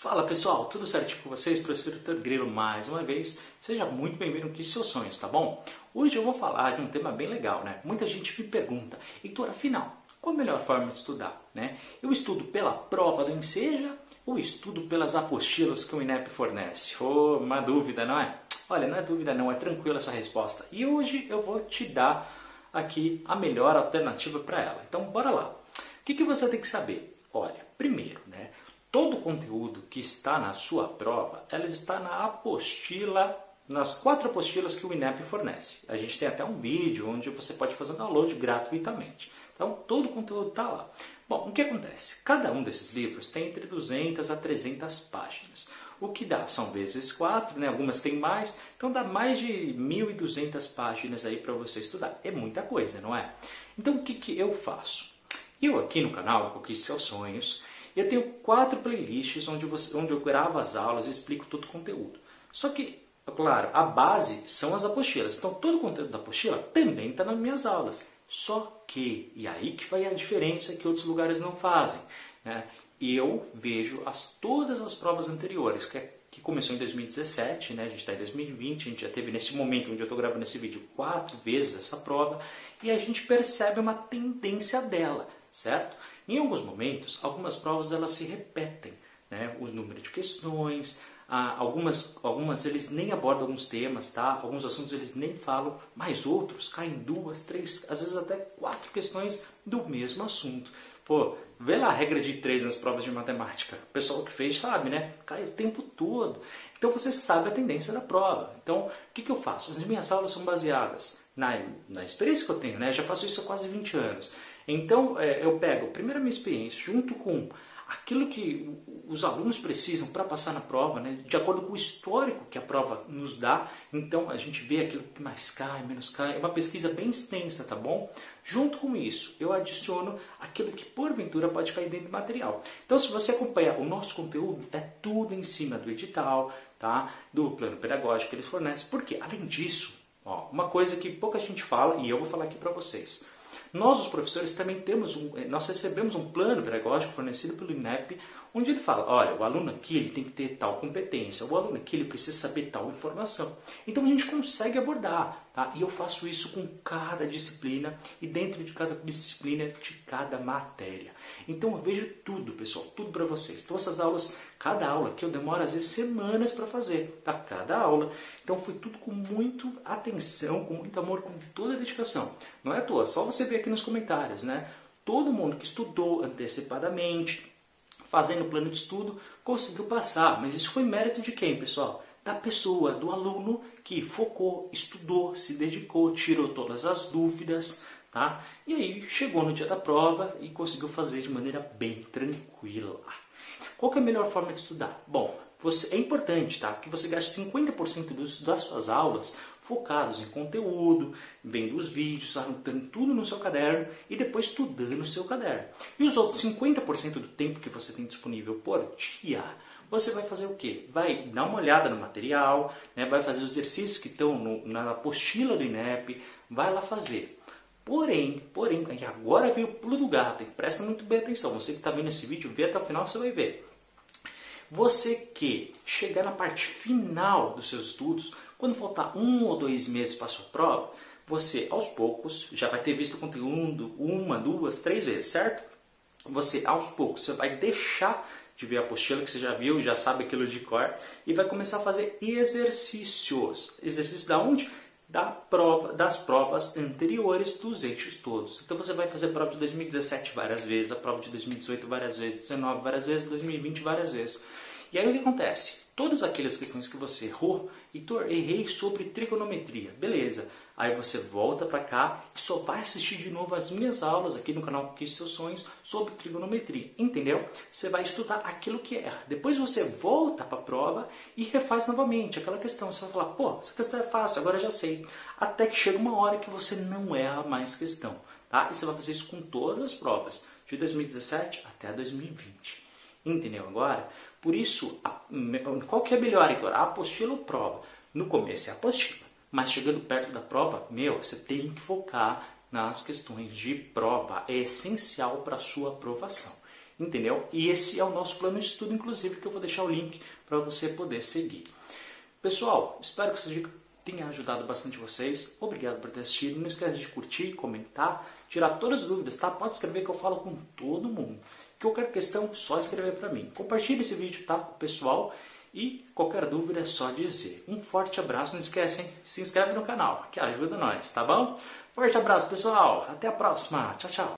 Fala pessoal, tudo certinho com vocês? Professor Dr. Grilo mais uma vez. Seja muito bem-vindo aqui seus sonhos, tá bom? Hoje eu vou falar de um tema bem legal, né? Muita gente me pergunta, Heitor, afinal, qual a melhor forma de estudar? Né? Eu estudo pela prova do Enseja ou estudo pelas apostilas que o INEP fornece? Oh, uma dúvida, não é? Olha, não é dúvida não, é tranquila essa resposta. E hoje eu vou te dar aqui a melhor alternativa para ela. Então, bora lá. O que, que você tem que saber? Olha, primeiro, né? Todo o conteúdo que está na sua prova, ela está na apostila, nas quatro apostilas que o INEP fornece. A gente tem até um vídeo onde você pode fazer um download gratuitamente. Então, todo o conteúdo está lá. Bom, o que acontece? Cada um desses livros tem entre 200 a 300 páginas. O que dá? São vezes 4, né? algumas têm mais, então dá mais de 1.200 páginas aí para você estudar. É muita coisa, não é? Então, o que, que eu faço? Eu aqui no canal, Conquiste Seus Sonhos, eu tenho quatro playlists onde, você, onde eu gravo as aulas e explico todo o conteúdo. Só que, claro, a base são as apostilas. Então, todo o conteúdo da apostila também está nas minhas aulas. Só que, e aí que vai a diferença que outros lugares não fazem. Né? Eu vejo as, todas as provas anteriores, que, é, que começou em 2017, né? a gente está em 2020, a gente já teve nesse momento onde eu estou gravando esse vídeo quatro vezes essa prova, e a gente percebe uma tendência dela, certo? Em alguns momentos, algumas provas elas se repetem, né? o número de questões, algumas, algumas eles nem abordam alguns temas, tá? alguns assuntos eles nem falam, mas outros caem duas, três, às vezes até quatro questões do mesmo assunto. Pô, vê lá a regra de três nas provas de matemática. O pessoal que fez sabe, né? Cai o tempo todo. Então você sabe a tendência da prova. Então, o que, que eu faço? As minhas aulas são baseadas na, na experiência que eu tenho, né? Já faço isso há quase 20 anos. Então, é, eu pego primeiro a minha experiência, junto com aquilo que os alunos precisam para passar na prova, né? de acordo com o histórico que a prova nos dá. Então a gente vê aquilo que mais cai, menos cai. É uma pesquisa bem extensa, tá bom? Junto com isso, eu adiciono aquilo que porventura pode cair dentro do material. Então, se você acompanha o nosso conteúdo, é tudo em cima do edital, tá? do plano pedagógico que eles fornecem. Porque, além disso, ó, uma coisa que pouca gente fala e eu vou falar aqui para vocês. Nós, os professores, também temos um, eh, nós recebemos um plano pedagógico fornecido pelo INEP, onde ele fala, olha, o aluno aqui ele tem que ter tal competência, o aluno aqui ele precisa saber tal informação. Então a gente consegue abordar, tá? E eu faço isso com cada disciplina e dentro de cada disciplina de cada matéria. Então eu vejo tudo, pessoal, tudo para vocês. Então essas aulas, cada aula que eu demoro às vezes semanas para fazer, tá? Cada aula. Então foi tudo com muito atenção, com muito amor, com toda a dedicação. Não é à toa, só você ver aqui nos comentários, né? Todo mundo que estudou antecipadamente, fazendo plano de estudo, conseguiu passar. Mas isso foi mérito de quem, pessoal? Da pessoa, do aluno que focou, estudou, se dedicou, tirou todas as dúvidas, tá? E aí chegou no dia da prova e conseguiu fazer de maneira bem tranquila. Qual é a melhor forma de estudar? Bom, você, é importante tá? que você gaste 50% dos, das suas aulas focados em conteúdo, vendo os vídeos, anotando tudo no seu caderno e depois estudando no seu caderno. E os outros 50% do tempo que você tem disponível por dia, você vai fazer o quê? Vai dar uma olhada no material, né? vai fazer os exercícios que estão no, na apostila do INEP, vai lá fazer. Porém, porém, e agora vem o pulo do gato, presta muito bem atenção. Você que está vendo esse vídeo, vê até o final, você vai ver. Você que chegar na parte final dos seus estudos, quando faltar um ou dois meses para a sua prova, você aos poucos já vai ter visto o conteúdo uma, duas, três vezes, certo? Você aos poucos você vai deixar de ver a apostila que você já viu, já sabe aquilo de cor e vai começar a fazer exercícios. Exercícios da onde? Da prova, das provas anteriores dos eixos todos. Então você vai fazer a prova de 2017 várias vezes, a prova de 2018 várias vezes, 2019 várias vezes, 2020 várias vezes. E aí o que acontece? Todas aquelas questões que você errou, Heitor, errei sobre trigonometria. Beleza. Aí você volta para cá e só vai assistir de novo as minhas aulas aqui no canal Conquiste Seus Sonhos sobre trigonometria. Entendeu? Você vai estudar aquilo que erra. Depois você volta para a prova e refaz novamente aquela questão. Você vai falar, pô, essa questão é fácil, agora já sei. Até que chega uma hora que você não erra mais questão. Tá? E você vai fazer isso com todas as provas, de 2017 até 2020. Entendeu agora? Por isso, a, qual que é melhor, Heitor? Apostila ou prova? No começo é apostila, mas chegando perto da prova, meu, você tem que focar nas questões de prova. É essencial para a sua aprovação. entendeu? E esse é o nosso plano de estudo, inclusive, que eu vou deixar o link para você poder seguir. Pessoal, espero que essa dica tenha ajudado bastante vocês. Obrigado por ter assistido. Não esquece de curtir, comentar, tirar todas as dúvidas, tá? Pode escrever que eu falo com todo mundo. Qualquer questão, só escrever para mim. Compartilhe esse vídeo, tá? Com o pessoal. E qualquer dúvida é só dizer. Um forte abraço. Não esquecem, se inscreve no canal, que ajuda nós, tá bom? Forte abraço, pessoal. Até a próxima. Tchau, tchau.